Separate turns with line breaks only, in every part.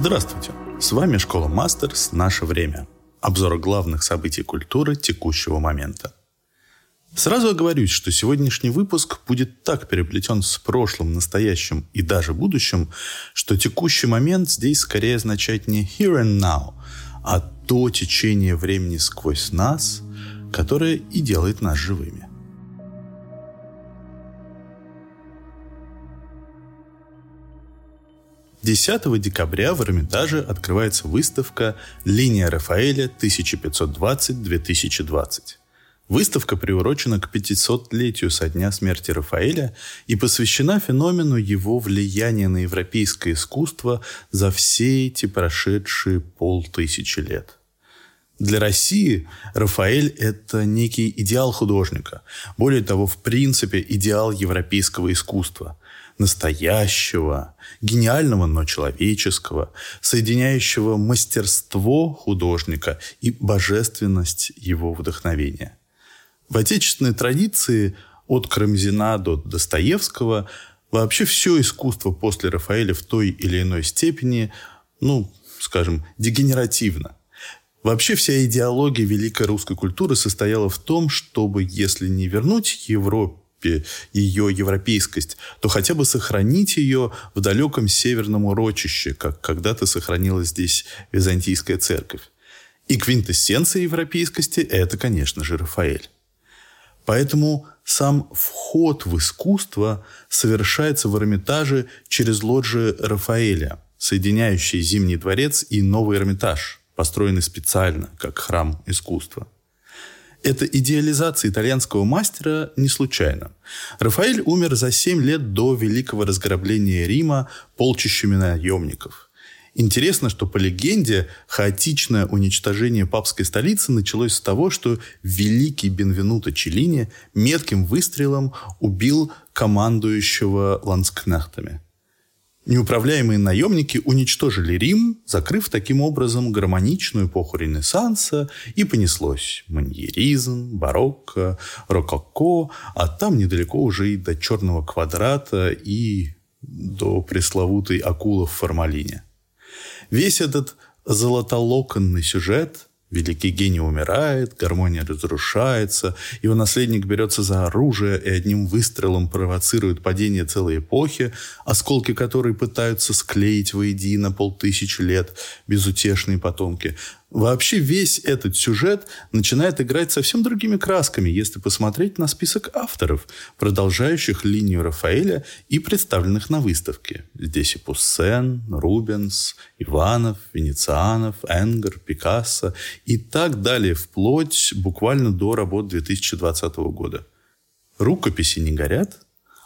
Здравствуйте! С вами Школа Мастерс «Наше время». Обзор главных событий культуры текущего момента. Сразу оговорюсь, что сегодняшний выпуск будет так переплетен с прошлым, настоящим и даже будущим, что текущий момент здесь скорее означает не here and now, а то течение времени сквозь нас, которое и делает нас живыми. 10 декабря в Эрмитаже открывается выставка «Линия Рафаэля 1520-2020». Выставка приурочена к 500-летию со дня смерти Рафаэля и посвящена феномену его влияния на европейское искусство за все эти прошедшие полтысячи лет. Для России Рафаэль – это некий идеал художника. Более того, в принципе, идеал европейского искусства – настоящего, гениального, но человеческого, соединяющего мастерство художника и божественность его вдохновения. В отечественной традиции от Карамзина до Достоевского вообще все искусство после Рафаэля в той или иной степени, ну, скажем, дегенеративно. Вообще вся идеология великой русской культуры состояла в том, чтобы, если не вернуть Европе ее европейскость, то хотя бы сохранить ее в далеком северном урочище, как когда-то сохранилась здесь Византийская церковь. И квинтэссенция европейскости – это, конечно же, Рафаэль. Поэтому сам вход в искусство совершается в Эрмитаже через лоджии Рафаэля, соединяющие Зимний дворец и Новый Эрмитаж, построенный специально как храм искусства – эта идеализация итальянского мастера не случайна. Рафаэль умер за 7 лет до великого разграбления Рима полчищами наемников. Интересно, что по легенде хаотичное уничтожение папской столицы началось с того, что великий Бенвенуто Челлини метким выстрелом убил командующего ланскнехтами – Неуправляемые наемники уничтожили Рим, закрыв таким образом гармоничную эпоху Ренессанса, и понеслось маньеризм, барокко, рококо, а там недалеко уже и до черного квадрата и до пресловутой акулы в формалине. Весь этот золотолоконный сюжет Великий гений умирает, гармония разрушается, его наследник берется за оружие и одним выстрелом провоцирует падение целой эпохи, осколки которой пытаются склеить воедино полтысячи лет безутешные потомки. Вообще весь этот сюжет начинает играть совсем другими красками, если посмотреть на список авторов, продолжающих линию Рафаэля и представленных на выставке. Здесь и Пуссен, Рубенс, Иванов, Венецианов, Энгер, Пикассо и так далее, вплоть буквально до работ 2020 года. Рукописи не горят,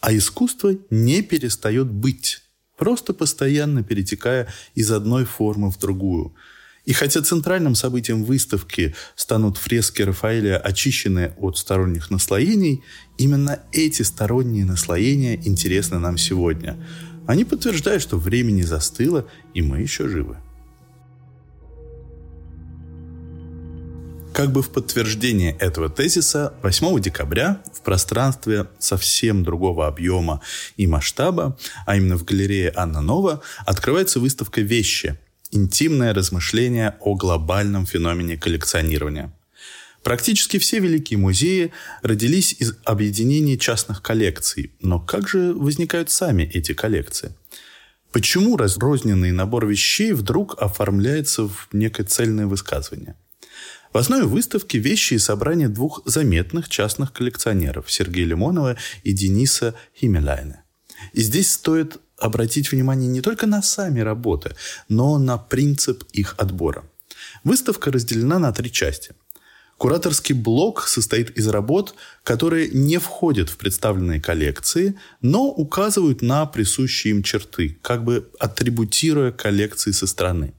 а искусство не перестает быть, просто постоянно перетекая из одной формы в другую – и хотя центральным событием выставки станут фрески Рафаэля, очищенные от сторонних наслоений, именно эти сторонние наслоения интересны нам сегодня. Они подтверждают, что время не застыло, и мы еще живы. Как бы в подтверждение этого тезиса, 8 декабря в пространстве совсем другого объема и масштаба, а именно в галерее Анна Нова, открывается выставка «Вещи», интимное размышление о глобальном феномене коллекционирования. Практически все великие музеи родились из объединения частных коллекций. Но как же возникают сами эти коллекции? Почему разрозненный набор вещей вдруг оформляется в некое цельное высказывание? В основе выставки вещи и собрания двух заметных частных коллекционеров Сергея Лимонова и Дениса Химеляйна. И здесь стоит обратить внимание не только на сами работы, но на принцип их отбора. Выставка разделена на три части. Кураторский блок состоит из работ, которые не входят в представленные коллекции, но указывают на присущие им черты, как бы атрибутируя коллекции со стороны.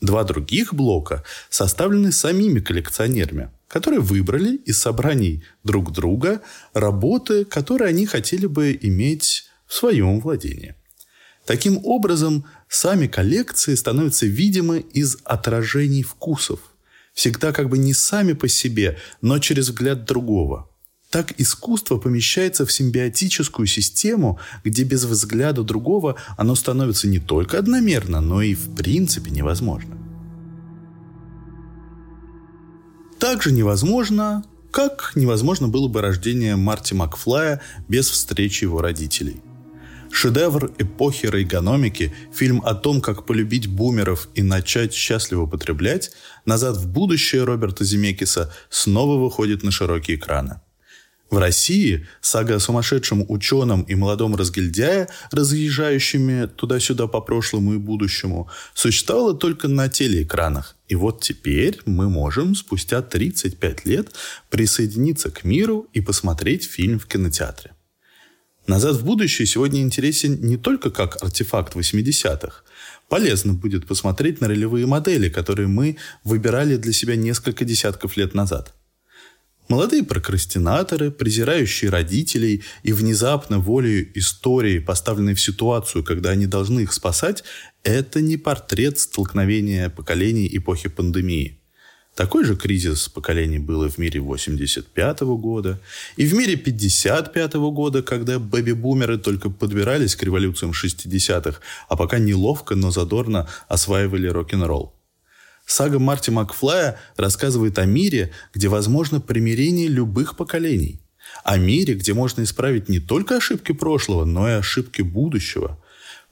Два других блока составлены самими коллекционерами, которые выбрали из собраний друг друга работы, которые они хотели бы иметь в своем владении. Таким образом, сами коллекции становятся видимы из отражений вкусов. Всегда как бы не сами по себе, но через взгляд другого. Так искусство помещается в симбиотическую систему, где без взгляда другого оно становится не только одномерно, но и в принципе невозможно. Также невозможно, как невозможно было бы рождение Марти Макфлая без встречи его родителей – Шедевр эпохи рейгономики, фильм о том, как полюбить бумеров и начать счастливо потреблять, «Назад в будущее» Роберта Земекиса снова выходит на широкие экраны. В России сага о сумасшедшем ученом и молодом разгильдяе, разъезжающими туда-сюда по прошлому и будущему, существовала только на телеэкранах. И вот теперь мы можем спустя 35 лет присоединиться к миру и посмотреть фильм в кинотеатре. «Назад в будущее» сегодня интересен не только как артефакт 80-х. Полезно будет посмотреть на ролевые модели, которые мы выбирали для себя несколько десятков лет назад. Молодые прокрастинаторы, презирающие родителей и внезапно волею истории, поставленные в ситуацию, когда они должны их спасать, это не портрет столкновения поколений эпохи пандемии – такой же кризис поколений был и в мире 85 -го года, и в мире 55 -го года, когда бэби-бумеры только подбирались к революциям 60-х, а пока неловко, но задорно осваивали рок-н-ролл. Сага Марти Макфлая рассказывает о мире, где возможно примирение любых поколений. О мире, где можно исправить не только ошибки прошлого, но и ошибки будущего.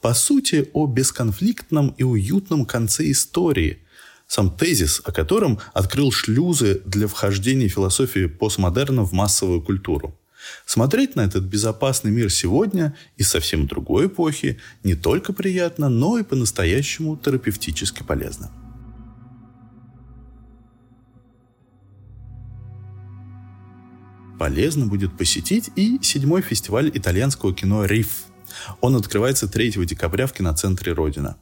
По сути, о бесконфликтном и уютном конце истории – сам тезис, о котором открыл шлюзы для вхождения философии постмодерна в массовую культуру. Смотреть на этот безопасный мир сегодня и совсем другой эпохи не только приятно, но и по-настоящему терапевтически полезно. Полезно будет посетить и седьмой фестиваль итальянского кино «Риф». Он открывается 3 декабря в киноцентре «Родина».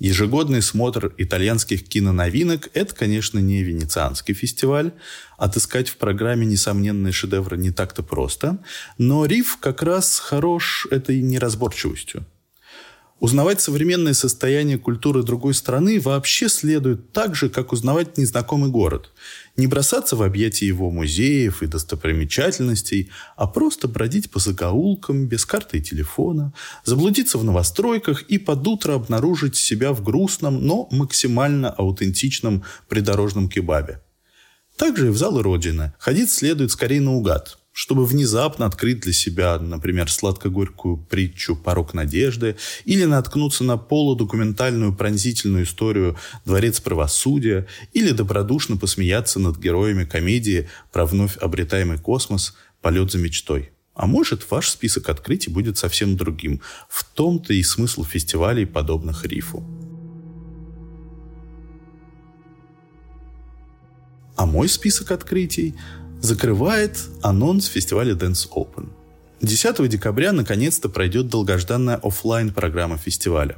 Ежегодный смотр итальянских киноновинок – это, конечно, не венецианский фестиваль. Отыскать в программе несомненные шедевры не так-то просто. Но Риф как раз хорош этой неразборчивостью. Узнавать современное состояние культуры другой страны вообще следует так же, как узнавать незнакомый город. Не бросаться в объятия его музеев и достопримечательностей, а просто бродить по закоулкам без карты и телефона, заблудиться в новостройках и под утро обнаружить себя в грустном, но максимально аутентичном придорожном кебабе. Также и в залы Родины. Ходить следует скорее наугад, чтобы внезапно открыть для себя, например, сладко-горькую притчу «Порог надежды» или наткнуться на полудокументальную пронзительную историю «Дворец правосудия» или добродушно посмеяться над героями комедии про вновь обретаемый космос «Полет за мечтой». А может, ваш список открытий будет совсем другим. В том-то и смысл фестивалей, подобных Рифу. А мой список открытий закрывает анонс фестиваля Dance Open. 10 декабря наконец-то пройдет долгожданная офлайн программа фестиваля.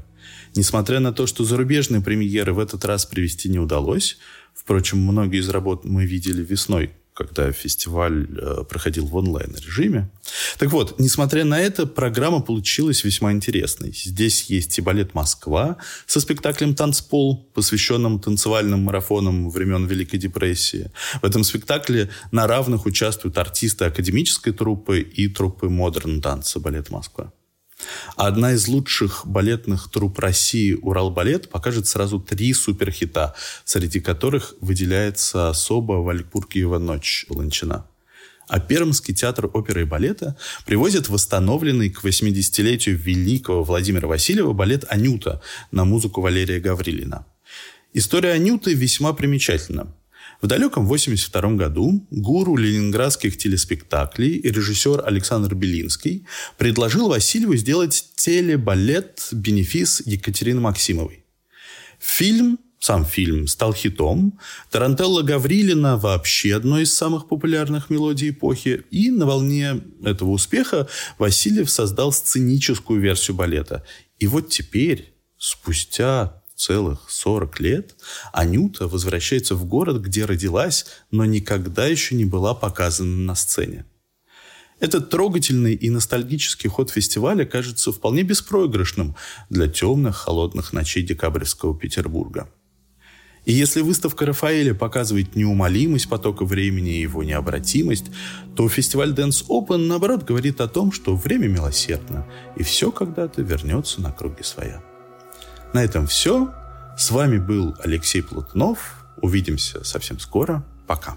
Несмотря на то, что зарубежные премьеры в этот раз привести не удалось, впрочем, многие из работ мы видели весной когда фестиваль э, проходил в онлайн-режиме. Так вот, несмотря на это, программа получилась весьма интересной. Здесь есть и балет «Москва» со спектаклем «Танцпол», посвященным танцевальным марафонам времен Великой депрессии. В этом спектакле на равных участвуют артисты академической труппы и труппы модерн танца «Балет Москва». Одна из лучших балетных труп России «Уралбалет» покажет сразу три суперхита, среди которых выделяется особо «Вальпургиева ночь» Ланчина. А Пермский театр оперы и балета привозит восстановленный к 80-летию великого Владимира Васильева балет «Анюта» на музыку Валерия Гаврилина. История Анюты весьма примечательна. В далеком 1982 году гуру ленинградских телеспектаклей и режиссер Александр Белинский предложил Васильеву сделать телебалет «Бенефис» Екатерины Максимовой. Фильм сам фильм стал хитом. Тарантелла Гаврилина вообще одной из самых популярных мелодий эпохи. И на волне этого успеха Васильев создал сценическую версию балета. И вот теперь, спустя целых 40 лет Анюта возвращается в город, где родилась, но никогда еще не была показана на сцене. Этот трогательный и ностальгический ход фестиваля кажется вполне беспроигрышным для темных, холодных ночей декабрьского Петербурга. И если выставка Рафаэля показывает неумолимость потока времени и его необратимость, то фестиваль Dance Open, наоборот, говорит о том, что время милосердно, и все когда-то вернется на круги своя. На этом все. С вами был Алексей Платунов. Увидимся совсем скоро. Пока.